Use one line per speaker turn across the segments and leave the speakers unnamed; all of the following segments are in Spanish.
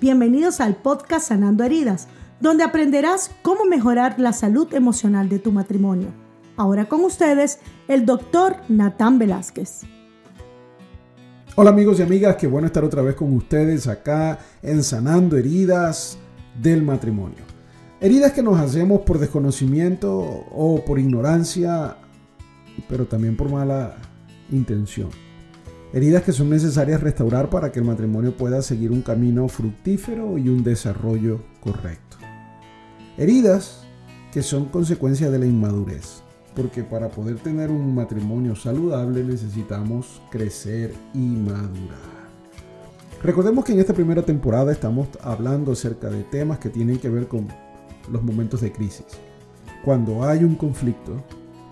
bienvenidos al podcast Sanando Heridas, donde aprenderás cómo mejorar la salud emocional de tu matrimonio. Ahora con ustedes, el doctor Natán Velázquez.
Hola amigos y amigas, qué bueno estar otra vez con ustedes acá en Sanando Heridas del Matrimonio. Heridas que nos hacemos por desconocimiento o por ignorancia, pero también por mala intención. Heridas que son necesarias restaurar para que el matrimonio pueda seguir un camino fructífero y un desarrollo correcto. Heridas que son consecuencia de la inmadurez, porque para poder tener un matrimonio saludable necesitamos crecer y madurar. Recordemos que en esta primera temporada estamos hablando acerca de temas que tienen que ver con los momentos de crisis. Cuando hay un conflicto,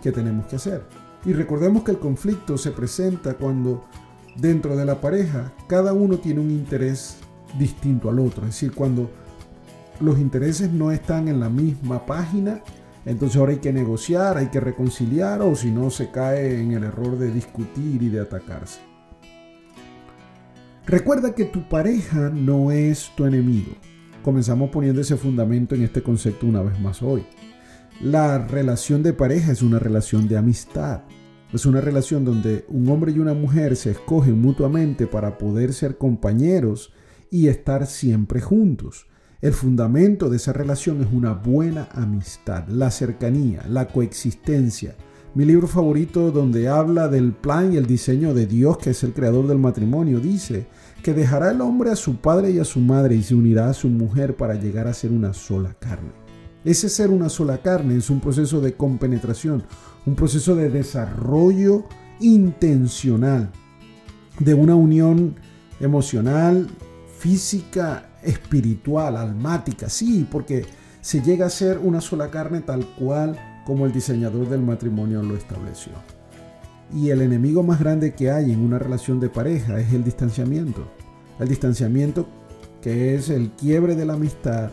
¿qué tenemos que hacer? Y recordemos que el conflicto se presenta cuando dentro de la pareja, cada uno tiene un interés distinto al otro. Es decir, cuando los intereses no están en la misma página, entonces ahora hay que negociar, hay que reconciliar o si no se cae en el error de discutir y de atacarse. Recuerda que tu pareja no es tu enemigo. Comenzamos poniendo ese fundamento en este concepto una vez más hoy. La relación de pareja es una relación de amistad. Es una relación donde un hombre y una mujer se escogen mutuamente para poder ser compañeros y estar siempre juntos. El fundamento de esa relación es una buena amistad, la cercanía, la coexistencia. Mi libro favorito donde habla del plan y el diseño de Dios, que es el creador del matrimonio, dice que dejará el hombre a su padre y a su madre y se unirá a su mujer para llegar a ser una sola carne. Ese ser una sola carne es un proceso de compenetración, un proceso de desarrollo intencional de una unión emocional, física, espiritual, almática, sí, porque se llega a ser una sola carne tal cual como el diseñador del matrimonio lo estableció. Y el enemigo más grande que hay en una relación de pareja es el distanciamiento. El distanciamiento que es el quiebre de la amistad,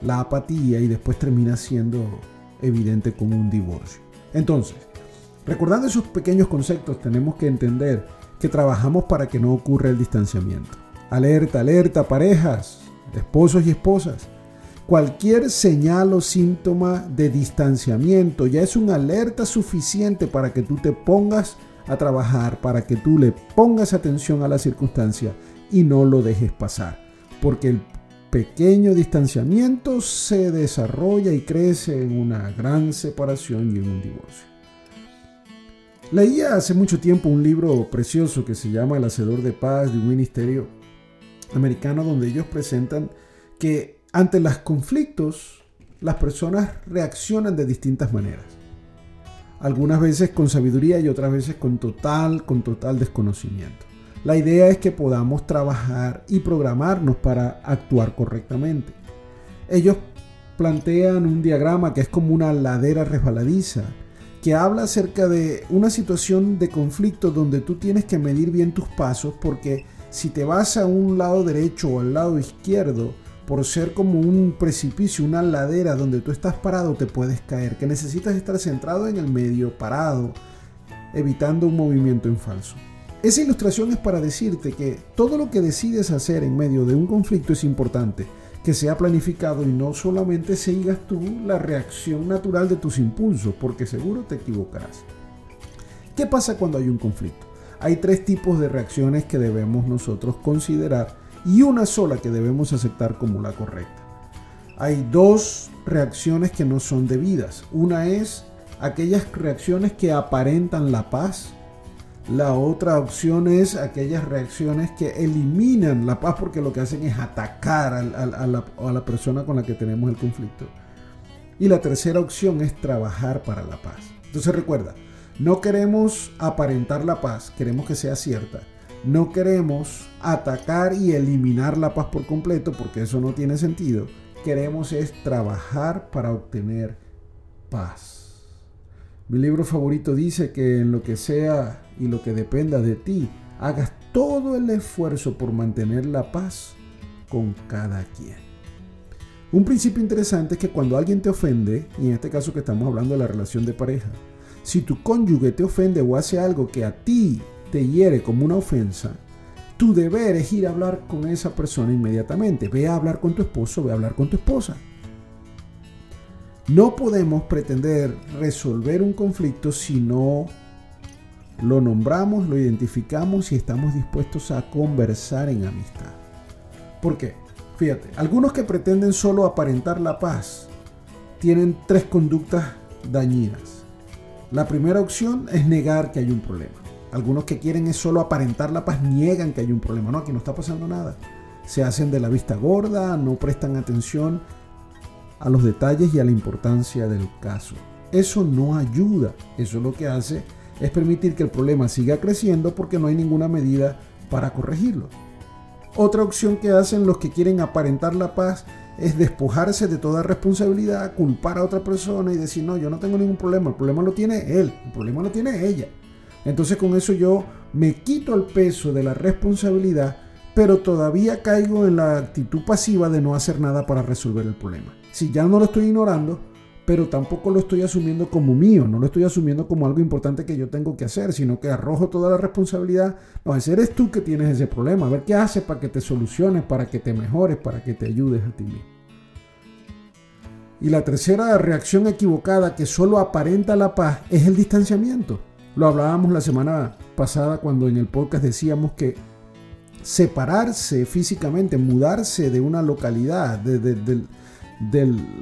la apatía y después termina siendo evidente como un divorcio. Entonces, recordando esos pequeños conceptos, tenemos que entender que trabajamos para que no ocurra el distanciamiento. Alerta, alerta, parejas, esposos y esposas. Cualquier señal o síntoma de distanciamiento ya es una alerta suficiente para que tú te pongas a trabajar, para que tú le pongas atención a la circunstancia y no lo dejes pasar. Porque el pequeño distanciamiento se desarrolla y crece en una gran separación y en un divorcio. Leía hace mucho tiempo un libro precioso que se llama El Hacedor de Paz de un ministerio americano donde ellos presentan que ante los conflictos las personas reaccionan de distintas maneras. Algunas veces con sabiduría y otras veces con total, con total desconocimiento. La idea es que podamos trabajar y programarnos para actuar correctamente. Ellos plantean un diagrama que es como una ladera resbaladiza, que habla acerca de una situación de conflicto donde tú tienes que medir bien tus pasos porque si te vas a un lado derecho o al lado izquierdo, por ser como un precipicio, una ladera donde tú estás parado, te puedes caer, que necesitas estar centrado en el medio, parado, evitando un movimiento en falso. Esa ilustración es para decirte que todo lo que decides hacer en medio de un conflicto es importante, que sea planificado y no solamente sigas tú la reacción natural de tus impulsos, porque seguro te equivocarás. ¿Qué pasa cuando hay un conflicto? Hay tres tipos de reacciones que debemos nosotros considerar y una sola que debemos aceptar como la correcta. Hay dos reacciones que no son debidas. Una es aquellas reacciones que aparentan la paz la otra opción es aquellas reacciones que eliminan la paz porque lo que hacen es atacar a, la, la, persona con la que tenemos el conflicto. Y la tercera opción es trabajar para la paz. Entonces recuerda, no queremos aparentar la paz, queremos que sea cierta. No queremos atacar y eliminar la paz por completo porque eso no tiene sentido. Queremos es trabajar para obtener paz. Mi libro favorito dice que en lo que sea y lo que dependa de ti, hagas todo el esfuerzo por mantener la paz con cada quien. Un principio interesante es que cuando alguien te ofende, y en este caso que estamos hablando de la relación de pareja, si tu cónyuge te ofende o hace algo que a ti te hiere como una ofensa, tu deber es ir a hablar con esa persona inmediatamente. Ve a hablar con tu esposo, ve a hablar con tu esposa. No podemos pretender resolver un conflicto si no lo nombramos, lo identificamos y estamos dispuestos a conversar en amistad. ¿Por qué? Fíjate, algunos que pretenden solo aparentar la paz tienen tres conductas dañinas. La primera opción es negar que hay un problema. Algunos que quieren es solo aparentar la paz niegan que hay un problema. No, aquí no está pasando nada. Se hacen de la vista gorda, no prestan atención a los detalles y a la importancia del caso. Eso no ayuda. Eso lo que hace es permitir que el problema siga creciendo porque no hay ninguna medida para corregirlo. Otra opción que hacen los que quieren aparentar la paz es despojarse de toda responsabilidad, culpar a otra persona y decir, no, yo no tengo ningún problema, el problema lo tiene él, el problema lo tiene ella. Entonces con eso yo me quito el peso de la responsabilidad, pero todavía caigo en la actitud pasiva de no hacer nada para resolver el problema. Si ya no lo estoy ignorando, pero tampoco lo estoy asumiendo como mío, no lo estoy asumiendo como algo importante que yo tengo que hacer, sino que arrojo toda la responsabilidad. No, eres tú que tienes ese problema. A ver qué haces para que te soluciones, para que te mejores, para que te ayudes a ti mismo. Y la tercera reacción equivocada que solo aparenta la paz es el distanciamiento. Lo hablábamos la semana pasada cuando en el podcast decíamos que separarse físicamente, mudarse de una localidad, de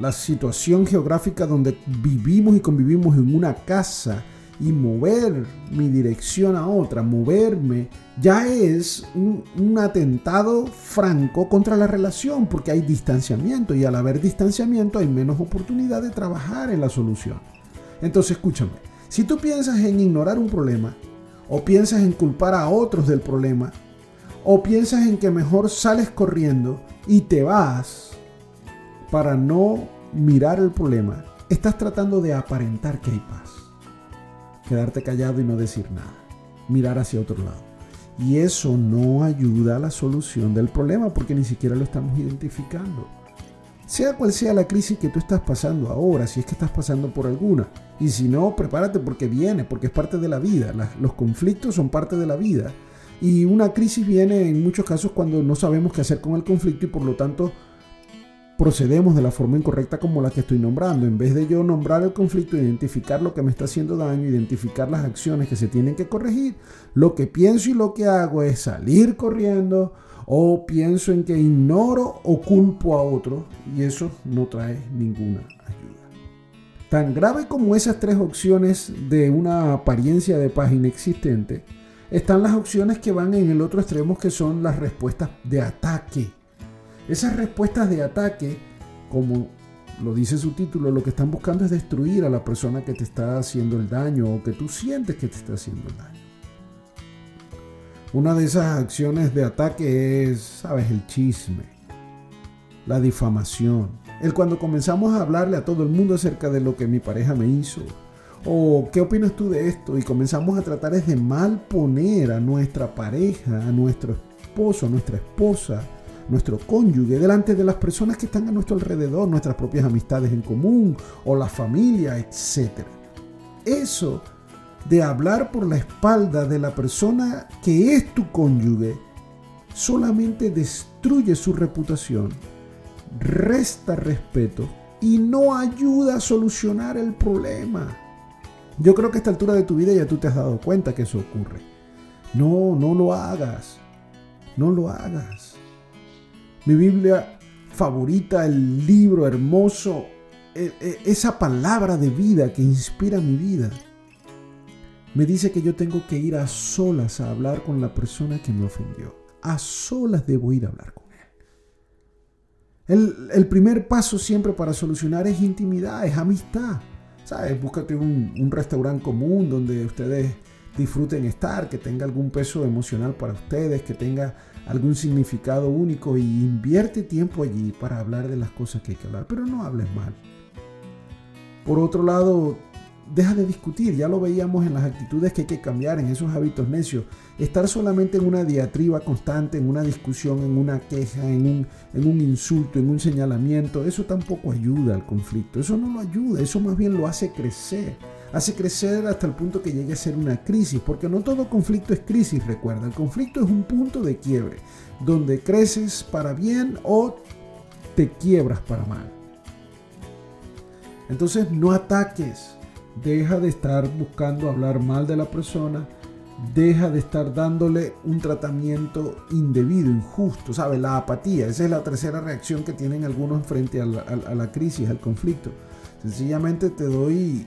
la situación geográfica donde vivimos y convivimos en una casa y mover mi dirección a otra, moverme, ya es un, atentado franco contra la relación porque hay distanciamiento y al haber distanciamiento hay menos oportunidad de trabajar en la solución. Entonces escúchame, si tú piensas en ignorar un problema o piensas en culpar a otros del problema o piensas en que mejor sales corriendo y te vas, para no mirar el problema, estás tratando de aparentar que hay paz. Quedarte callado y no decir nada. Mirar hacia otro lado. Y eso no ayuda a la solución del problema porque ni siquiera lo estamos identificando. Sea cual sea la crisis que tú estás pasando ahora, si es que estás pasando por alguna. Y si no, prepárate porque viene, porque es parte de la vida. los conflictos son parte de la vida. Y una crisis viene en muchos casos cuando no sabemos qué hacer con el conflicto y por lo tanto procedemos de la forma incorrecta como la que estoy nombrando. En vez de yo nombrar el conflicto, identificar lo que me está haciendo daño, identificar las acciones que se tienen que corregir, lo que pienso y lo que hago es salir corriendo o pienso en que ignoro o culpo a otro y eso no trae ninguna ayuda. Tan grave como esas tres opciones de una apariencia de paz inexistente, están las opciones que van en el otro extremo que son las respuestas de ataque esas respuestas de ataque, como lo dice su título, lo que están buscando es destruir a la persona que te está haciendo el daño o que tú sientes que te está haciendo el daño. Una de esas acciones de ataque es, sabes, el chisme, la difamación, el cuando comenzamos a hablarle a todo el mundo acerca de lo que mi pareja me hizo, o qué opinas tú de esto, y comenzamos a tratar de mal poner a nuestra pareja, a nuestro esposo, a nuestra esposa, nuestro cónyuge, delante de las personas que están a nuestro alrededor, nuestras propias amistades en común o la familia, etc. Eso de hablar por la espalda de la persona que es tu cónyuge solamente destruye su reputación, resta respeto y no ayuda a solucionar el problema. Yo creo que a esta altura de tu vida ya tú te has dado cuenta que eso ocurre. No, no lo hagas. No lo hagas mi Biblia favorita, el libro hermoso, e, e, esa palabra de vida que inspira mi vida. Me dice que yo tengo que ir a solas a hablar con la persona que me ofendió. A solas debo ir a hablar con él. El, primer paso siempre para solucionar es intimidad, es amistad. ¿Sabes? Búscate un, un restaurante común donde ustedes disfruten estar, que tenga algún peso emocional para ustedes, que tenga algún significado único y invierte tiempo allí para hablar de las cosas que hay que hablar, pero no hables mal. Por otro lado, deja de discutir, ya lo veíamos en las actitudes que hay que cambiar, en esos hábitos necios. Estar solamente en una diatriba constante, en una discusión, en una queja, en un, insulto, en un señalamiento, eso tampoco ayuda al conflicto, eso no lo ayuda, eso más bien lo hace crecer. hace crecer hasta el punto que llegue a ser una crisis, porque no todo conflicto es crisis, recuerda, el conflicto es un punto de quiebre, donde creces para bien o te quiebras para mal. Entonces no ataques, deja de estar buscando hablar mal de la persona, deja de estar dándole un tratamiento indebido, injusto, ¿sabes? La apatía, esa es la tercera reacción que tienen algunos frente a la, crisis, al conflicto. Sencillamente te doy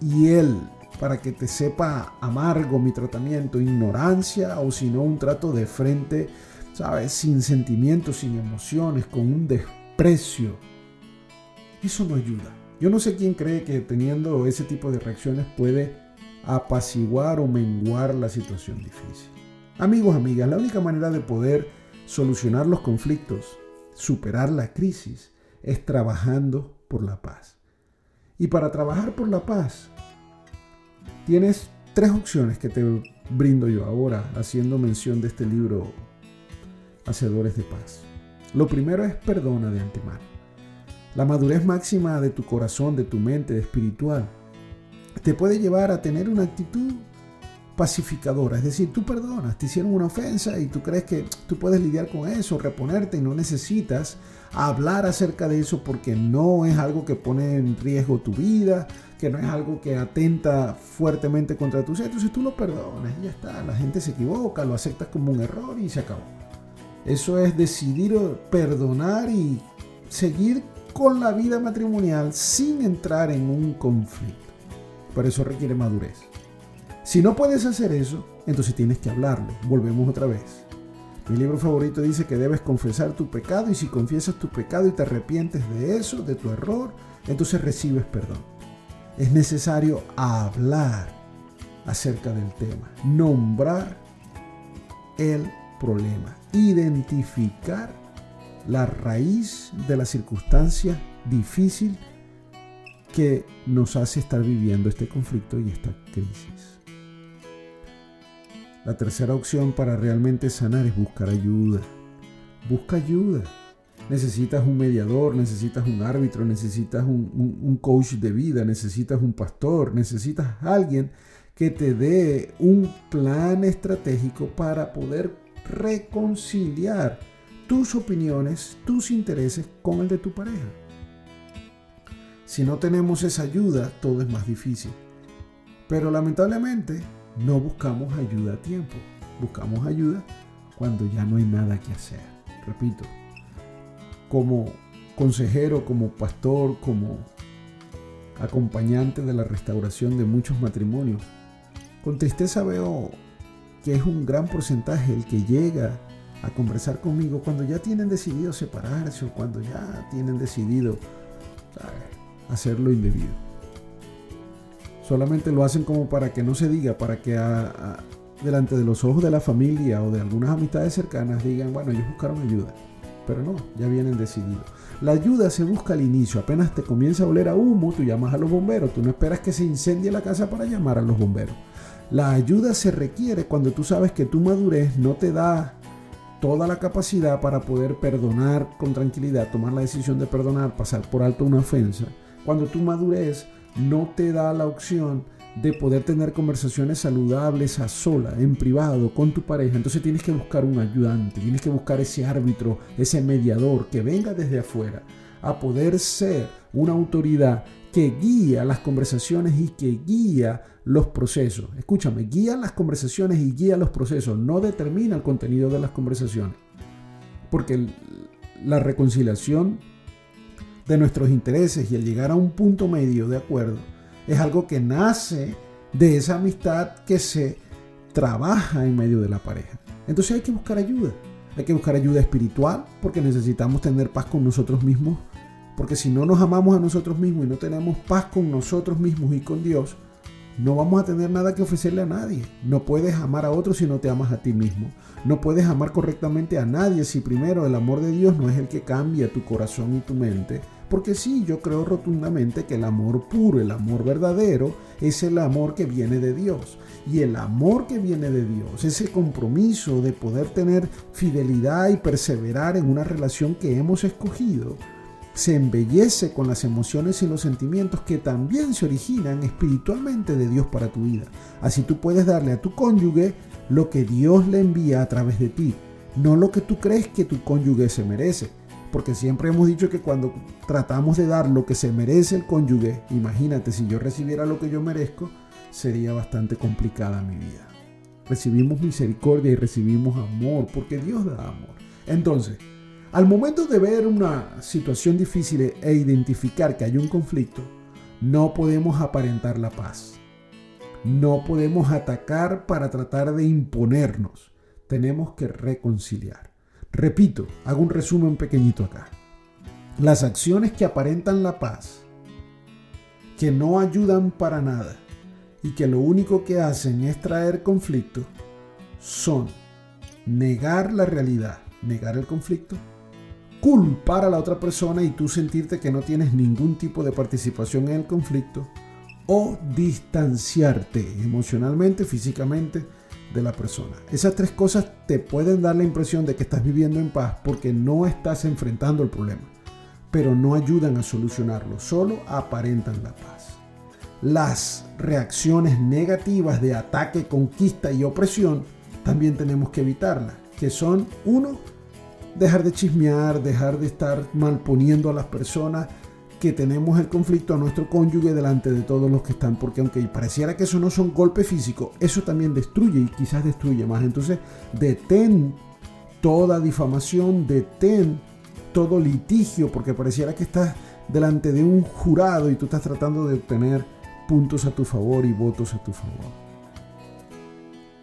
hiel para que te sepa amargo mi tratamiento, ignorancia o si no un trato de frente, ¿sabes? Sin sentimientos, sin emociones, con un desprecio. Eso no ayuda. Yo no sé quién cree que teniendo ese tipo de reacciones puede apaciguar o menguar la situación difícil. Amigos, amigas, la única manera de poder solucionar los conflictos, superar la crisis, es trabajando por la paz. Y para trabajar por la paz, tienes tres opciones que te brindo yo ahora, haciendo mención de este libro, Hacedores de Paz. Lo primero es perdona de antemano. La madurez máxima de tu corazón, de tu mente, de espiritual, te puede llevar a tener una actitud pacificadora. Es decir, tú perdonas, te hicieron una ofensa y tú crees que tú puedes lidiar con eso, reponerte y no necesitas hablar acerca de eso porque no es algo que pone en riesgo tu vida, que no es algo que atenta fuertemente contra tu ser. Entonces tú lo perdonas y ya está. La gente se equivoca, lo aceptas como un error y se acabó. Eso es decidir perdonar y seguir con la vida matrimonial sin entrar en un conflicto. Por eso requiere madurez. Si no puedes hacer eso, entonces tienes que hablarlo. Volvemos otra vez. Mi libro favorito dice que debes confesar tu pecado y si confiesas tu pecado y te arrepientes de eso, de tu error, entonces recibes perdón. Es necesario hablar acerca del tema, nombrar el problema, identificar la raíz de la circunstancia difícil que nos hace estar viviendo este conflicto y esta crisis. La tercera opción para realmente sanar es buscar ayuda. Busca ayuda. Necesitas un mediador, necesitas un árbitro, necesitas un, coach de vida, necesitas un pastor, necesitas alguien que te dé un plan estratégico para poder reconciliar tus opiniones, tus intereses con el de tu pareja. Si no tenemos esa ayuda, todo es más difícil. Pero lamentablemente no buscamos ayuda a tiempo. Buscamos ayuda cuando ya no hay nada que hacer. Repito, como consejero, como pastor, como acompañante de la restauración de muchos matrimonios, con tristeza veo que es un gran porcentaje el que llega a conversar conmigo cuando ya tienen decidido separarse o cuando ya tienen decidido hacer lo indebido. Solamente lo hacen como para que no se diga, para que delante de los ojos de la familia o de algunas amistades cercanas digan, bueno, ellos buscaron ayuda. Pero no, ya vienen decididos. La ayuda se busca al inicio, apenas te comienza a oler a humo, tú llamas a los bomberos, tú no esperas que se incendie la casa para llamar a los bomberos. La ayuda se requiere cuando tú sabes que tu madurez no te da toda la capacidad para poder perdonar con tranquilidad, tomar la decisión de perdonar, pasar por alto una ofensa, cuando tu madurez no te da la opción de poder tener conversaciones saludables a sola, en privado, con tu pareja, entonces tienes que buscar un ayudante, tienes que buscar ese árbitro, ese mediador que venga desde afuera a poder ser una autoridad que guía las conversaciones y que guía los procesos. Escúchame, guía las conversaciones y guía los procesos, no determina el contenido de las conversaciones. Porque la reconciliación de nuestros intereses y el llegar a un punto medio de acuerdo es algo que nace de esa amistad que se trabaja en medio de la pareja. Entonces hay que buscar ayuda. Hay que buscar ayuda espiritual porque necesitamos tener paz con nosotros mismos. Porque si no nos amamos a nosotros mismos y no tenemos paz con nosotros mismos y con Dios, no vamos a tener nada que ofrecerle a nadie. No puedes amar a otro si no te amas a ti mismo. No puedes amar correctamente a nadie si primero el amor de Dios no es el que cambia tu corazón y tu mente. Porque sí, yo creo rotundamente que el amor puro, el amor verdadero, es el amor que viene de Dios. Y el amor que viene de Dios, ese compromiso de poder tener fidelidad y perseverar en una relación que hemos escogido, se embellece con las emociones y los sentimientos que también se originan espiritualmente de Dios para tu vida. Así tú puedes darle a tu cónyuge lo que Dios le envía a través de ti, no lo que tú crees que tu cónyuge se merece. Porque siempre hemos dicho que cuando tratamos de dar lo que se merece el cónyuge, imagínate si yo recibiera lo que yo merezco, sería bastante complicada mi vida. Recibimos misericordia y recibimos amor, porque Dios da amor. Entonces, al momento de ver una situación difícil e identificar que hay un conflicto, no podemos aparentar la paz. No podemos atacar para tratar de imponernos. Tenemos que reconciliar. Repito, hago un resumen pequeñito acá. Las acciones que aparentan la paz, que no ayudan para nada y que lo único que hacen es traer conflicto, son negar la realidad, negar el conflicto culpar a la otra persona y tú sentirte que no tienes ningún tipo de participación en el conflicto o distanciarte emocionalmente, físicamente de la persona. Esas tres cosas te pueden dar la impresión de que estás viviendo en paz porque no estás enfrentando el problema, pero no ayudan a solucionarlo, solo aparentan la paz. Las reacciones negativas de ataque, conquista y opresión también tenemos que evitarlas, que son uno, dejar de chismear, dejar de estar malponiendo a las personas que tenemos el conflicto a nuestro cónyuge delante de todos los que están, porque aunque pareciera que eso no son golpes físicos, eso también destruye y quizás destruye más. Entonces, detén toda difamación, detén todo litigio, porque pareciera que estás delante de un jurado y tú estás tratando de obtener puntos a tu favor y votos a tu favor.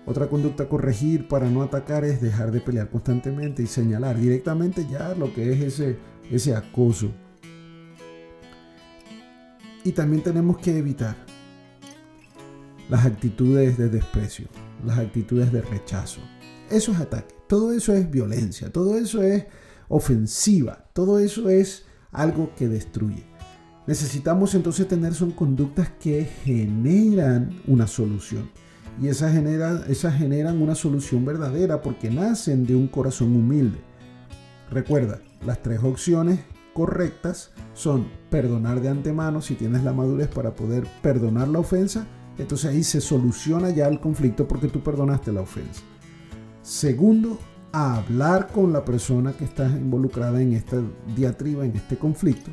Otra conducta a corregir para no atacar es dejar de pelear constantemente y señalar directamente ya lo que es ese, ese acoso. Y también tenemos que evitar las actitudes de desprecio, las actitudes de rechazo. Eso es ataque, todo eso es violencia, todo eso es ofensiva, todo eso es algo que destruye. Necesitamos entonces tener son conductas que generan una solución y esas, generan una solución verdadera porque nacen de un corazón humilde. Recuerda, las tres opciones correctas son perdonar de antemano si tienes la madurez para poder perdonar la ofensa, entonces ahí se soluciona ya el conflicto porque tú perdonaste la ofensa. Segundo, hablar con la persona que está involucrada en esta diatriba, en este conflicto,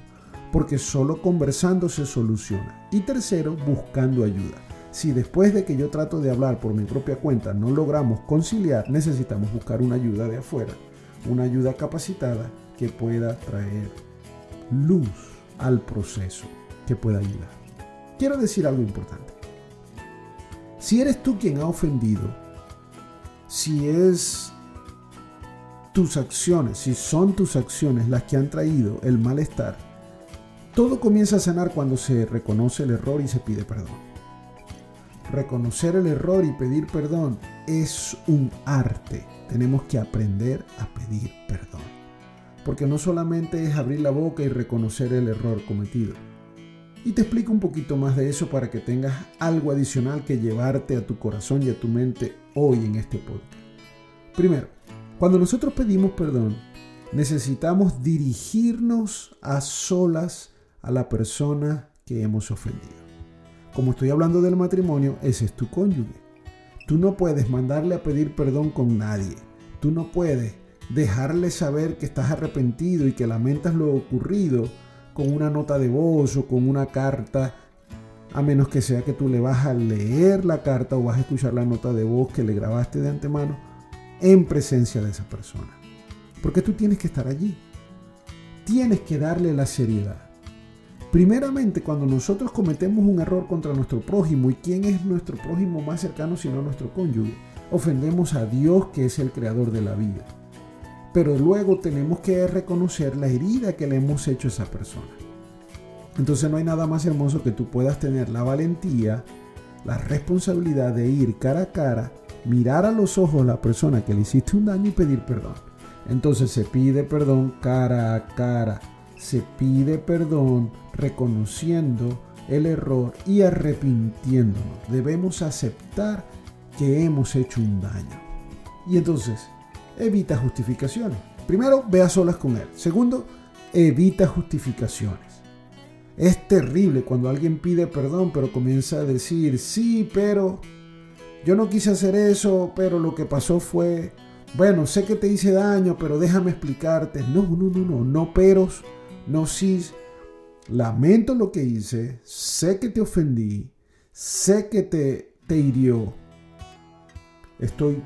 porque solo conversando se soluciona. Y tercero, buscando ayuda. Si después de que yo trato de hablar por mi propia cuenta no logramos conciliar, necesitamos buscar una ayuda de afuera, una ayuda capacitada que pueda traer luz al proceso, que pueda ayudar. Quiero decir algo importante. Si eres tú quien ha ofendido, si es tus acciones, si son tus acciones las que han traído el malestar, todo comienza a sanar cuando se reconoce el error y se pide perdón reconocer el error y pedir perdón es un arte. Tenemos que aprender a pedir perdón. Porque no solamente es abrir la boca y reconocer el error cometido. Y te explico un poquito más de eso para que tengas algo adicional que llevarte a tu corazón y a tu mente hoy en este podcast. Primero, cuando nosotros pedimos perdón, necesitamos dirigirnos a solas a la persona que hemos ofendido como estoy hablando del matrimonio, ese es tu cónyuge. Tú no puedes mandarle a pedir perdón con nadie. Tú no puedes dejarle saber que estás arrepentido y que lamentas lo ocurrido con una nota de voz o con una carta, a menos que sea que tú le vas a leer la carta o vas a escuchar la nota de voz que le grabaste de antemano en presencia de esa persona. Porque tú tienes que estar allí. Tienes que darle la seriedad. Primeramente, cuando nosotros cometemos un error contra nuestro prójimo, ¿y quién es nuestro prójimo más cercano sino nuestro cónyuge? Ofendemos a Dios que es el creador de la vida. Pero luego tenemos que reconocer la herida que le hemos hecho a esa persona. Entonces no hay nada más hermoso que tú puedas tener la valentía, la responsabilidad de ir cara a cara, mirar a los ojos a la persona que le hiciste un daño y pedir perdón. Entonces se pide perdón cara a cara se pide perdón reconociendo el error y arrepintiéndonos. Debemos aceptar que hemos hecho un daño. Y entonces, evita justificaciones. Primero, ve a solas con él. Segundo, evita justificaciones. Es terrible cuando alguien pide perdón, pero comienza a decir, sí, pero yo no quise hacer eso, pero lo que pasó fue, bueno, sé que te hice daño, pero déjame explicarte. No, no, no, no, no peros, no sí. Lamento lo que hice, sé que te ofendí, sé que te, te hirió. Estoy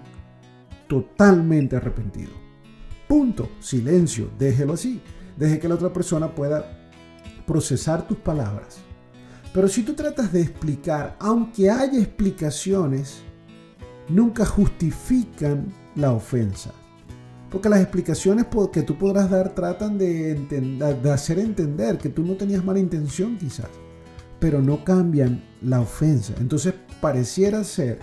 totalmente arrepentido. Punto. Silencio. Déjelo así. Deje que la otra persona pueda procesar tus palabras. Pero si tú tratas de explicar, aunque haya explicaciones, nunca justifican la ofensa. Porque las explicaciones que tú podrás dar tratan de, hacer entender que tú no tenías mala intención quizás, pero no cambian la ofensa. Entonces pareciera ser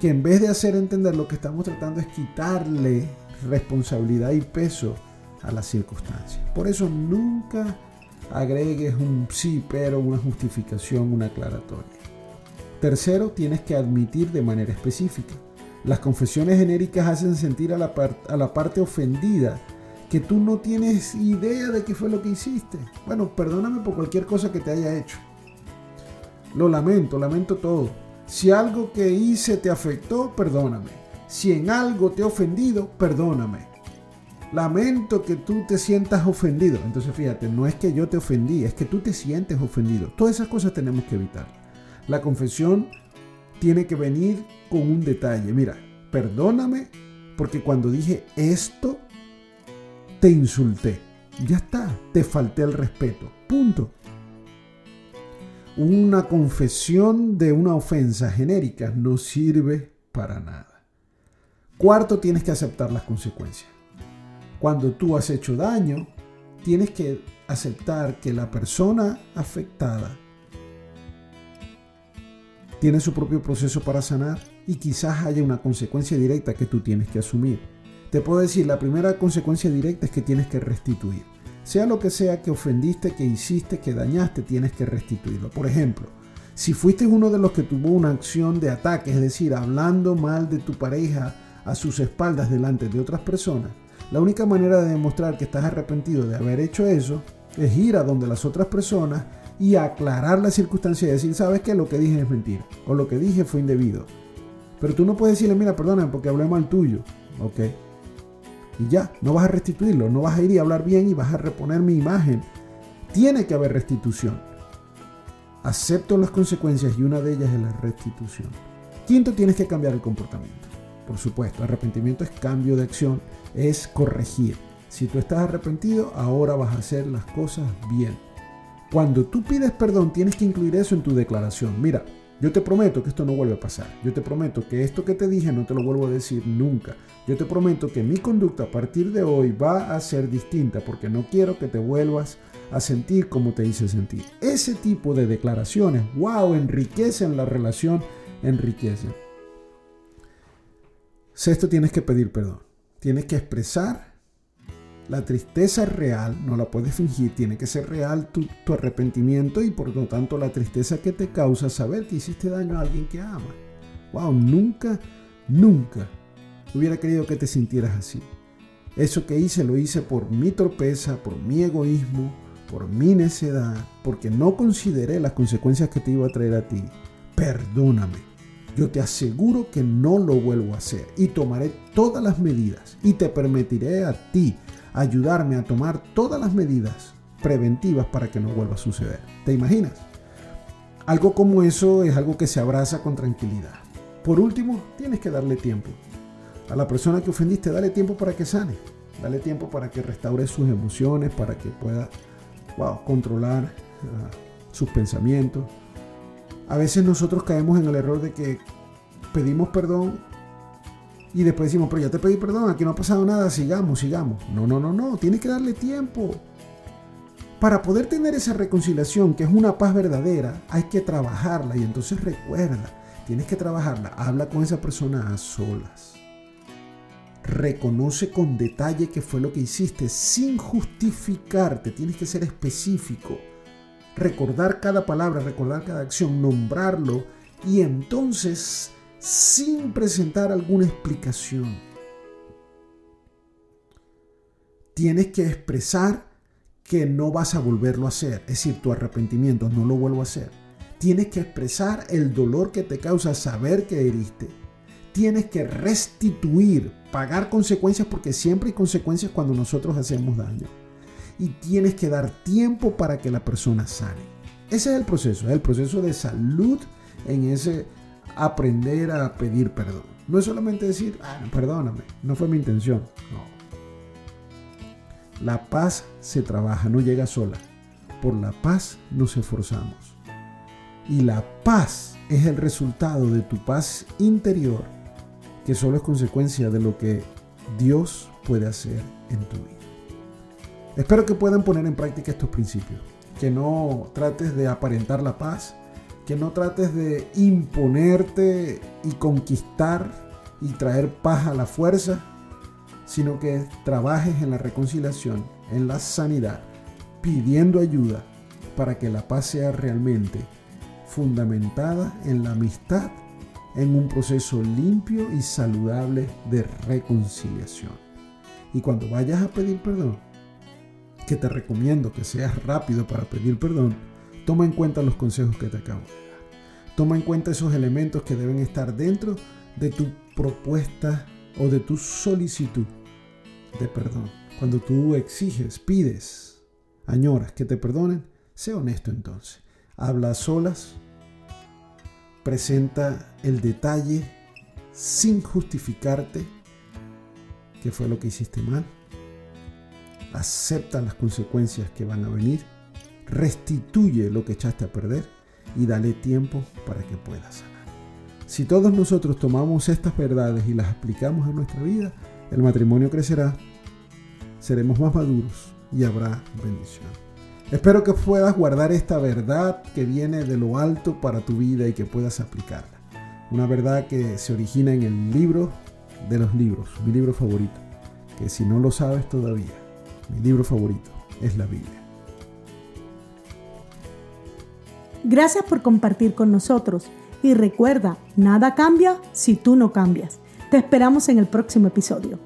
que en vez de hacer entender lo que estamos tratando es quitarle responsabilidad y peso a las circunstancias. Por eso nunca agregues un sí, pero, una justificación, una aclaratoria. Tercero, tienes que admitir de manera específica. Las confesiones genéricas hacen sentir a la, a la parte ofendida que tú no tienes idea de qué fue lo que hiciste. Bueno, perdóname por cualquier cosa que te haya hecho. Lo lamento, lamento todo si algo que hice te afectó, perdóname. Si en algo te he ofendido, perdóname. Lamento que tú te sientas ofendido. Entonces fíjate, no es que yo te ofendí, es que tú te sientes ofendido. Todas esas cosas tenemos que evitar. La confesión tiene que venir con un detalle. Mira, perdóname porque cuando dije esto, te insulté. Ya está, te falté el respeto. Punto una confesión de una ofensa genérica no sirve para nada. Cuarto, tienes que aceptar las consecuencias. Cuando tú has hecho daño, tienes que aceptar que la persona afectada tiene su propio proceso para sanar y quizás haya una consecuencia directa que tú tienes que asumir. Te puedo decir, la primera consecuencia directa es que tienes que restituir. Sea lo que sea que ofendiste, que hiciste, que dañaste, tienes que restituirlo. Por ejemplo, si fuiste uno de los que tuvo una acción de ataque, es decir, hablando mal de tu pareja a sus espaldas delante de otras personas, la única manera de demostrar que estás arrepentido de haber hecho eso es ir a donde las otras personas y aclarar la circunstancia y decir, sabes que lo que dije es mentira o lo que dije fue indebido. Pero tú no puedes decirle, mira, perdóname porque hablé mal tuyo. Ok, y ya, no vas a restituirlo, no vas a ir y hablar bien y vas a reponer mi imagen. Tiene que haber restitución. Acepto las consecuencias y una de ellas es la restitución. Quinto, tienes que cambiar el comportamiento. Por supuesto, arrepentimiento es cambio de acción, es corregir. Si tú estás arrepentido, ahora vas a hacer las cosas bien. Cuando tú pides perdón, tienes que incluir eso en tu declaración. Mira, yo te prometo que esto no vuelve a pasar. Yo te prometo que esto que te dije no te lo vuelvo a decir nunca. Yo te prometo que mi conducta a partir de hoy va a ser distinta porque no quiero que te vuelvas a sentir como te hice sentir. Ese tipo de declaraciones, wow, enriquecen la relación, enriquecen. Sexto, tienes que pedir perdón. Tienes que expresar la tristeza es real, no la puedes fingir, tiene que ser real tu, arrepentimiento y por lo tanto la tristeza que te causa saber que hiciste daño a alguien que ama. Wow, nunca, nunca hubiera querido que te sintieras así. Eso que hice lo hice por mi torpeza, por mi egoísmo, por mi necedad, porque no consideré las consecuencias que te iba a traer a ti. Perdóname. Yo te aseguro que no lo vuelvo a hacer y tomaré todas las medidas y te permitiré a ti ayudarme a tomar todas las medidas preventivas para que no vuelva a suceder. ¿Te imaginas? Algo como eso es algo que se abraza con tranquilidad. Por último, tienes que darle tiempo. A la persona que ofendiste, dale tiempo para que sane. Dale tiempo para que restaure sus emociones, para que pueda controlar ah, sus pensamientos. A veces nosotros caemos en el error de que pedimos perdón y después decimos, pero ya te pedí perdón, aquí no ha pasado nada, sigamos, sigamos. No, no, no, no, tienes que darle tiempo. Para poder tener esa reconciliación, que es una paz verdadera, hay que trabajarla. Y entonces recuerda, tienes que trabajarla. Habla con esa persona a solas. Reconoce con detalle qué fue lo que hiciste sin justificarte. Tienes que ser específico. Recordar cada palabra, recordar cada acción, nombrarlo y entonces sin presentar alguna explicación. Tienes que expresar que no vas a volverlo a hacer, es decir, tu arrepentimiento, no lo vuelvo a hacer. Tienes que expresar el dolor que te causa saber que heriste. Tienes que restituir, pagar consecuencias porque siempre hay consecuencias cuando nosotros hacemos daño. Y tienes que dar tiempo para que la persona sane. Ese es el proceso, es el proceso de salud en ese aprender a pedir perdón. No es solamente decir, ah, perdóname, no fue mi intención. No. La paz se trabaja, no llega sola. Por la paz nos esforzamos. Y la paz es el resultado de tu paz interior, que solo es consecuencia de lo que Dios puede hacer en tu vida. Espero que puedan poner en práctica estos principios. Que no trates de aparentar la paz, que no trates de imponerte y conquistar y traer paz a la fuerza, sino que trabajes en la reconciliación, en la sanidad, pidiendo ayuda para que la paz sea realmente fundamentada en la amistad, en un proceso limpio y saludable de reconciliación. Y cuando vayas a pedir perdón, que te recomiendo que seas rápido para pedir perdón, toma en cuenta los consejos que te acabo de dar. Toma en cuenta esos elementos que deben estar dentro de tu propuesta o de tu solicitud de perdón. Cuando tú exiges, pides, añoras que te perdonen, sé honesto entonces. Habla a solas, presenta el detalle sin justificarte que fue lo que hiciste mal. Acepta las consecuencias que van a venir. Restituye lo que echaste a perder y dale tiempo para que puedas sanar. Si todos nosotros tomamos estas verdades y las aplicamos en nuestra vida, el matrimonio crecerá, seremos más maduros y habrá bendición. Espero que puedas guardar esta verdad que viene de lo alto para tu vida y que puedas aplicarla. Una verdad que se origina en el libro de los libros, mi libro favorito, que si no lo sabes todavía, mi libro favorito es la Biblia.
Gracias por compartir con nosotros y recuerda, nada cambia si tú no cambias. Te esperamos en el próximo episodio.